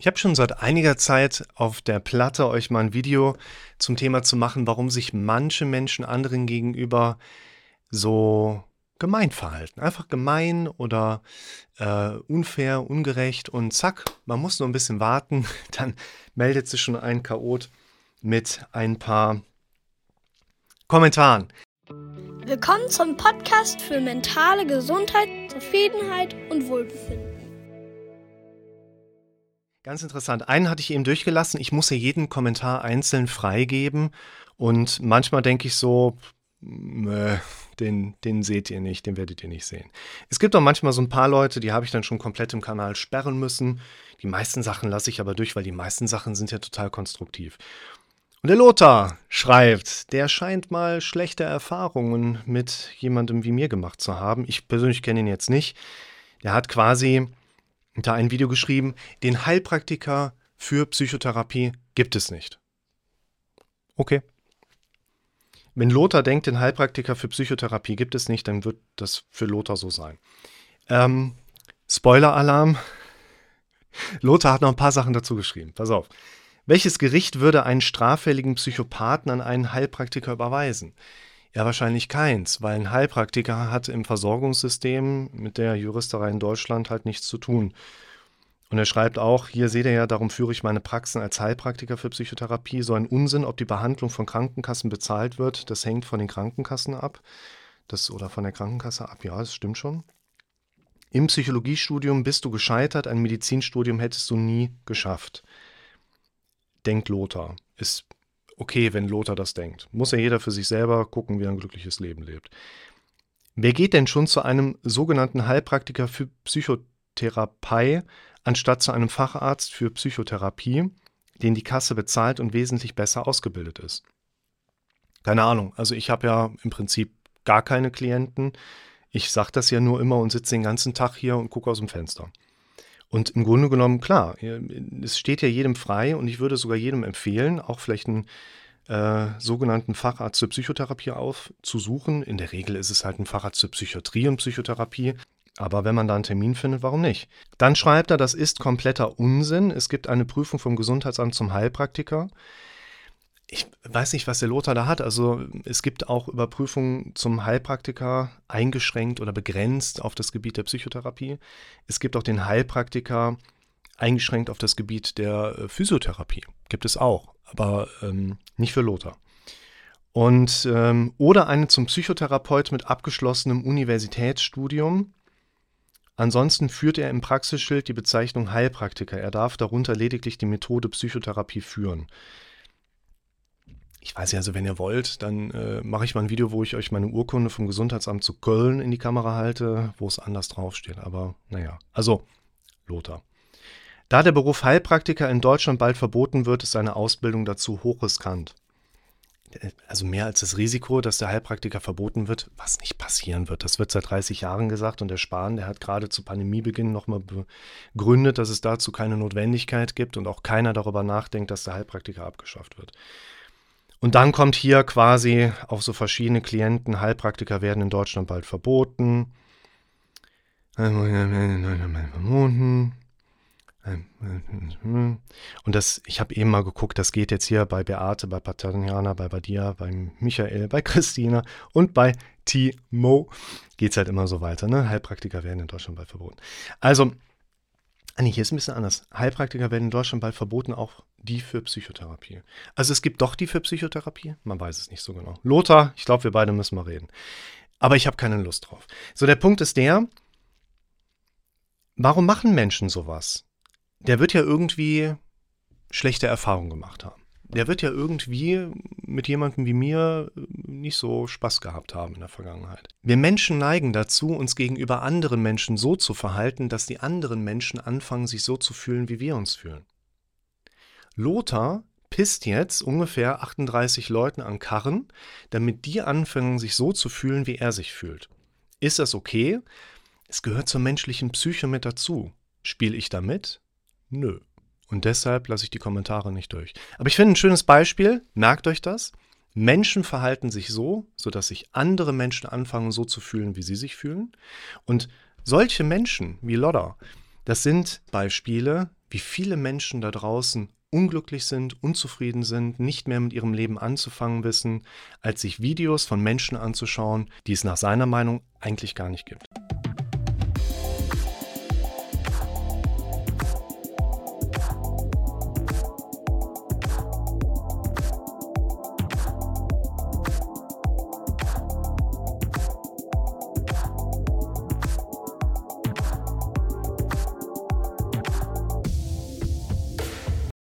Ich habe schon seit einiger Zeit auf der Platte euch mal ein Video zum Thema zu machen, warum sich manche Menschen anderen gegenüber so gemein verhalten. Einfach gemein oder äh, unfair, ungerecht und zack, man muss nur ein bisschen warten, dann meldet sich schon ein Chaot mit ein paar Kommentaren. Willkommen zum Podcast für mentale Gesundheit, Zufriedenheit und Wohlbefinden. Ganz interessant. Einen hatte ich eben durchgelassen. Ich muss ja jeden Kommentar einzeln freigeben. Und manchmal denke ich so, äh, den, den seht ihr nicht, den werdet ihr nicht sehen. Es gibt auch manchmal so ein paar Leute, die habe ich dann schon komplett im Kanal sperren müssen. Die meisten Sachen lasse ich aber durch, weil die meisten Sachen sind ja total konstruktiv. Und der Lothar schreibt, der scheint mal schlechte Erfahrungen mit jemandem wie mir gemacht zu haben. Ich persönlich kenne ihn jetzt nicht. Der hat quasi da ein Video geschrieben, den Heilpraktiker für Psychotherapie gibt es nicht. Okay. Wenn Lothar denkt, den Heilpraktiker für Psychotherapie gibt es nicht, dann wird das für Lothar so sein. Ähm, Spoiler-Alarm. Lothar hat noch ein paar Sachen dazu geschrieben. Pass auf. Welches Gericht würde einen straffälligen Psychopathen an einen Heilpraktiker überweisen? Ja, wahrscheinlich keins, weil ein Heilpraktiker hat im Versorgungssystem mit der Juristerei in Deutschland halt nichts zu tun. Und er schreibt auch, hier seht ihr ja, darum führe ich meine Praxen als Heilpraktiker für Psychotherapie. So ein Unsinn, ob die Behandlung von Krankenkassen bezahlt wird, das hängt von den Krankenkassen ab. Das, oder von der Krankenkasse ab, ja, das stimmt schon. Im Psychologiestudium bist du gescheitert, ein Medizinstudium hättest du nie geschafft. Denkt Lothar. Ist okay, wenn Lothar das denkt. Muss ja jeder für sich selber gucken, wie er ein glückliches Leben lebt. Wer geht denn schon zu einem sogenannten Heilpraktiker für Psychotherapie, anstatt zu einem Facharzt für Psychotherapie, den die Kasse bezahlt und wesentlich besser ausgebildet ist? Keine Ahnung. Also ich habe ja im Prinzip gar keine Klienten. Ich sage das ja nur immer und sitze den ganzen Tag hier und gucke aus dem Fenster. Und im Grunde genommen, klar, es steht ja jedem frei und ich würde sogar jedem empfehlen, auch vielleicht einen äh, sogenannten Facharzt für Psychotherapie aufzusuchen. In der Regel ist es halt ein Facharzt für Psychiatrie und Psychotherapie. Aber wenn man da einen Termin findet, warum nicht? Dann schreibt er, das ist kompletter Unsinn. Es gibt eine Prüfung vom Gesundheitsamt zum Heilpraktiker ich weiß nicht, was der Lothar da hat. Also es gibt auch Überprüfungen zum Heilpraktiker eingeschränkt oder begrenzt auf das Gebiet der Psychotherapie. Es gibt auch den Heilpraktiker eingeschränkt auf das Gebiet der äh, Physiotherapie. Gibt es auch, aber ähm, nicht für Lothar. Und ähm, oder einen zum Psychotherapeut mit abgeschlossenem Universitätsstudium. Ansonsten führt er im Praxisschild die Bezeichnung Heilpraktiker. Er darf darunter lediglich die Methode Psychotherapie führen ich weiß ja, also wenn ihr wollt, dann äh, mache ich mal ein Video, wo ich euch meine Urkunde vom Gesundheitsamt zu Köln in die Kamera halte, wo es anders draufsteht. Aber naja, also Lothar. Da der Beruf Heilpraktiker in Deutschland bald verboten wird, ist seine Ausbildung dazu hochriskant. Also mehr als das Risiko, dass der Heilpraktiker verboten wird, was nicht passieren wird. Das wird seit 30 Jahren gesagt und der Spahn, der hat gerade zu Pandemiebeginn nochmal begründet, dass es dazu keine Notwendigkeit gibt und auch keiner darüber nachdenkt, dass der Heilpraktiker abgeschafft wird. Und dann kommt hier quasi auch so verschiedene Klienten, Heilpraktiker werden in Deutschland bald verboten. Und das, ich habe eben mal geguckt, das geht jetzt hier bei Beate, bei Paterniana, bei Badia, bei Michael, bei Christina und bei Timo. Geht es halt immer so weiter, ne? Heilpraktiker werden in Deutschland bald verboten. Also, Ah, nee, hier ist ein bisschen anders. Heilpraktiker werden in Deutschland bald verboten, auch die für Psychotherapie. Also es gibt doch die für Psychotherapie, man weiß es nicht so genau. Lothar, ich glaube, wir beide müssen mal reden. Aber ich habe keine Lust drauf. So, der Punkt ist der, warum machen Menschen sowas? Der wird ja irgendwie schlechte Erfahrungen gemacht haben der wird ja irgendwie mit jemandem wie mir äh, nicht so Spaß gehabt haben in der Vergangenheit. Wir Menschen neigen dazu, uns gegenüber anderen Menschen so zu verhalten, dass die anderen Menschen anfangen, sich so zu fühlen, wie wir uns fühlen. Lothar pisst jetzt ungefähr 38 Leuten an Karren, damit die anfangen, sich so zu fühlen, wie er sich fühlt. Ist das okay? Es gehört zur menschlichen Psyche mit dazu. Spiele ich damit? Nö. Und deshalb lasse ich die Kommentare nicht durch. Aber ich finde ein schönes Beispiel, merkt euch das. Menschen verhalten sich so, sodass sich andere Menschen anfangen, so zu fühlen, wie sie sich fühlen. Und solche Menschen wie Lodder, Das sind Beispiele, wie viele Menschen da draußen unglücklich sind, unzufrieden sind, nicht mehr mit ihrem Leben anzufangen wissen, als sich Videos von Menschen anzuschauen, die es nach seiner Meinung eigentlich gar nicht gibt.